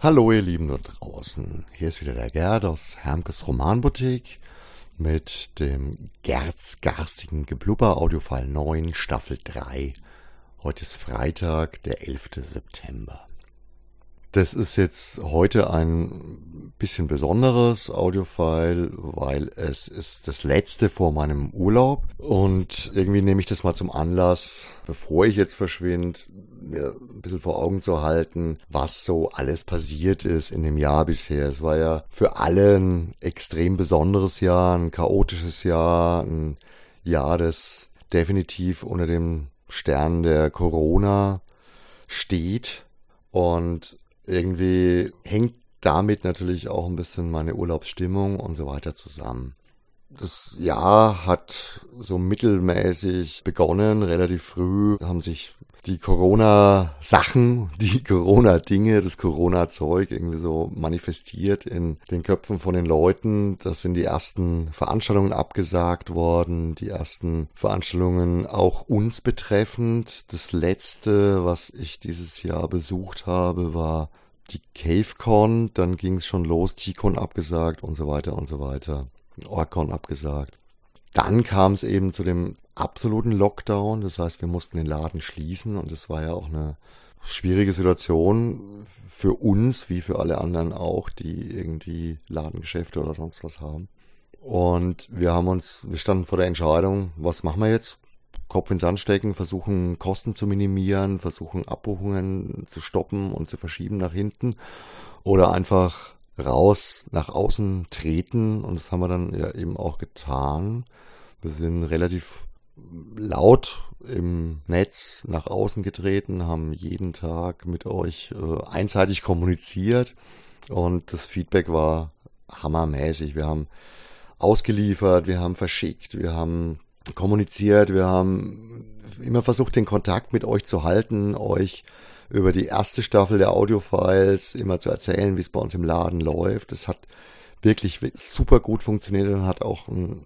Hallo ihr Lieben da draußen, hier ist wieder der Gerd aus Hermkes Romanboutique mit dem Gerds garstigen Geblubber Audiofile 9 Staffel 3. Heute ist Freitag, der 11. September. Das ist jetzt heute ein bisschen besonderes Audiofile, weil es ist das letzte vor meinem Urlaub und irgendwie nehme ich das mal zum Anlass, bevor ich jetzt verschwinde, mir ein bisschen vor Augen zu halten, was so alles passiert ist in dem Jahr bisher. Es war ja für alle ein extrem besonderes Jahr, ein chaotisches Jahr, ein Jahr, das definitiv unter dem Stern der Corona steht und irgendwie hängt damit natürlich auch ein bisschen meine Urlaubsstimmung und so weiter zusammen. Das Jahr hat so mittelmäßig begonnen, relativ früh haben sich die Corona-Sachen, die Corona-Dinge, das Corona-Zeug irgendwie so manifestiert in den Köpfen von den Leuten. Das sind die ersten Veranstaltungen abgesagt worden, die ersten Veranstaltungen auch uns betreffend. Das letzte, was ich dieses Jahr besucht habe, war die CaveCon, dann ging es schon los, T-Con abgesagt und so weiter und so weiter. Orcon abgesagt. Dann kam es eben zu dem absoluten Lockdown. Das heißt, wir mussten den Laden schließen und das war ja auch eine schwierige Situation für uns, wie für alle anderen auch, die irgendwie Ladengeschäfte oder sonst was haben. Und wir haben uns, wir standen vor der Entscheidung, was machen wir jetzt? Kopf ins Sand stecken, versuchen Kosten zu minimieren, versuchen Abbuchungen zu stoppen und zu verschieben nach hinten oder einfach raus nach außen treten und das haben wir dann ja eben auch getan. Wir sind relativ laut im Netz nach außen getreten, haben jeden Tag mit euch äh, einseitig kommuniziert und das Feedback war hammermäßig. Wir haben ausgeliefert, wir haben verschickt, wir haben kommuniziert, wir haben immer versucht, den Kontakt mit euch zu halten, euch über die erste Staffel der Audiofiles immer zu erzählen, wie es bei uns im Laden läuft. Das hat wirklich super gut funktioniert und hat auch ein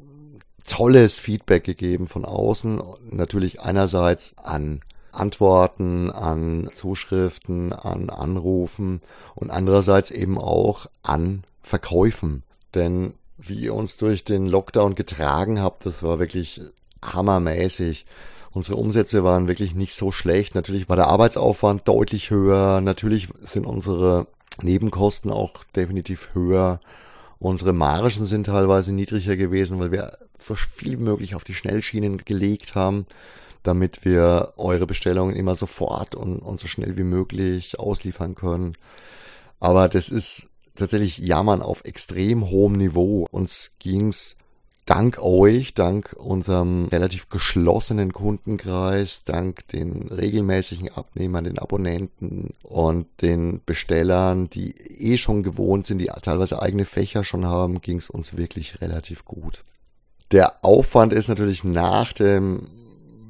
tolles Feedback gegeben von außen. Natürlich einerseits an Antworten, an Zuschriften, an Anrufen und andererseits eben auch an Verkäufen. Denn wie ihr uns durch den Lockdown getragen habt, das war wirklich hammermäßig. Unsere Umsätze waren wirklich nicht so schlecht. Natürlich war der Arbeitsaufwand deutlich höher. Natürlich sind unsere Nebenkosten auch definitiv höher. Unsere Margen sind teilweise niedriger gewesen, weil wir so viel wie möglich auf die Schnellschienen gelegt haben, damit wir eure Bestellungen immer sofort und, und so schnell wie möglich ausliefern können. Aber das ist tatsächlich Jammern auf extrem hohem Niveau. Uns ging's dank euch, dank unserem relativ geschlossenen Kundenkreis, dank den regelmäßigen Abnehmern, den Abonnenten und den Bestellern, die eh schon gewohnt sind, die teilweise eigene Fächer schon haben, ging es uns wirklich relativ gut. Der Aufwand ist natürlich nach dem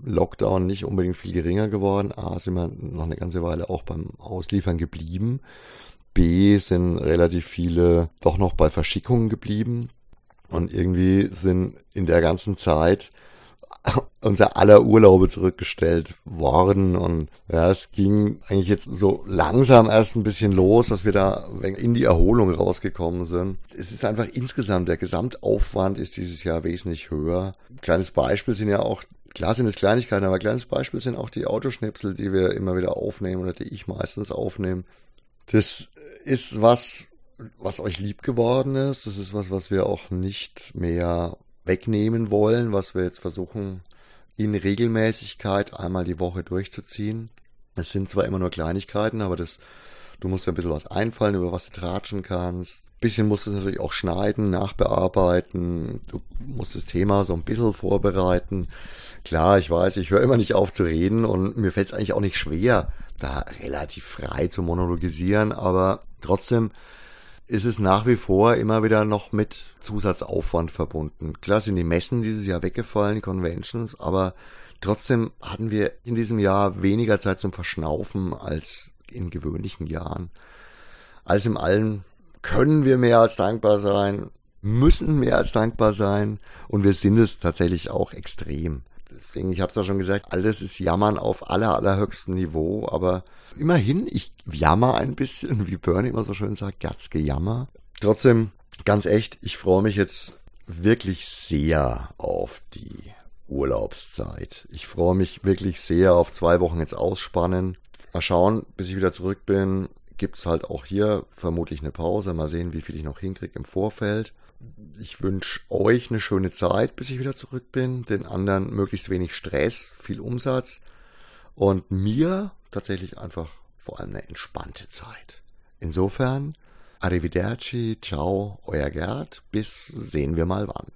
Lockdown nicht unbedingt viel geringer geworden. A, sind wir noch eine ganze Weile auch beim Ausliefern geblieben. B, sind relativ viele doch noch bei Verschickungen geblieben. Und irgendwie sind in der ganzen Zeit unser aller Urlaube zurückgestellt worden und ja, es ging eigentlich jetzt so langsam erst ein bisschen los, dass wir da in die Erholung rausgekommen sind. Es ist einfach insgesamt, der Gesamtaufwand ist dieses Jahr wesentlich höher. Kleines Beispiel sind ja auch, klar sind es Kleinigkeiten, aber kleines Beispiel sind auch die Autoschnipsel, die wir immer wieder aufnehmen oder die ich meistens aufnehme. Das ist was, was euch lieb geworden ist. Das ist was, was wir auch nicht mehr wegnehmen wollen, was wir jetzt versuchen in Regelmäßigkeit einmal die Woche durchzuziehen. Es sind zwar immer nur Kleinigkeiten, aber das, du musst ja ein bisschen was einfallen, über was du tratschen kannst. Ein bisschen musst du es natürlich auch schneiden, nachbearbeiten. Du musst das Thema so ein bisschen vorbereiten. Klar, ich weiß, ich höre immer nicht auf zu reden und mir fällt es eigentlich auch nicht schwer, da relativ frei zu monologisieren, aber trotzdem ist es nach wie vor immer wieder noch mit Zusatzaufwand verbunden. Klar sind die Messen dieses Jahr weggefallen, die Conventions, aber trotzdem hatten wir in diesem Jahr weniger Zeit zum Verschnaufen als in gewöhnlichen Jahren. Alles im Allen können wir mehr als dankbar sein, müssen mehr als dankbar sein und wir sind es tatsächlich auch extrem. Deswegen, ich habe es ja schon gesagt, alles ist Jammern auf aller, allerhöchstem Niveau, aber immerhin, ich jammer ein bisschen, wie Bernie immer so schön sagt, Gatzke Jammer. Trotzdem, ganz echt, ich freue mich jetzt wirklich sehr auf die Urlaubszeit. Ich freue mich wirklich sehr auf zwei Wochen jetzt ausspannen. Mal schauen, bis ich wieder zurück bin. Gibt's halt auch hier vermutlich eine Pause. Mal sehen, wie viel ich noch hinkriege im Vorfeld. Ich wünsche euch eine schöne Zeit, bis ich wieder zurück bin. Den anderen möglichst wenig Stress, viel Umsatz. Und mir tatsächlich einfach vor allem eine entspannte Zeit. Insofern, arrivederci, ciao, euer Gerd. Bis sehen wir mal wann.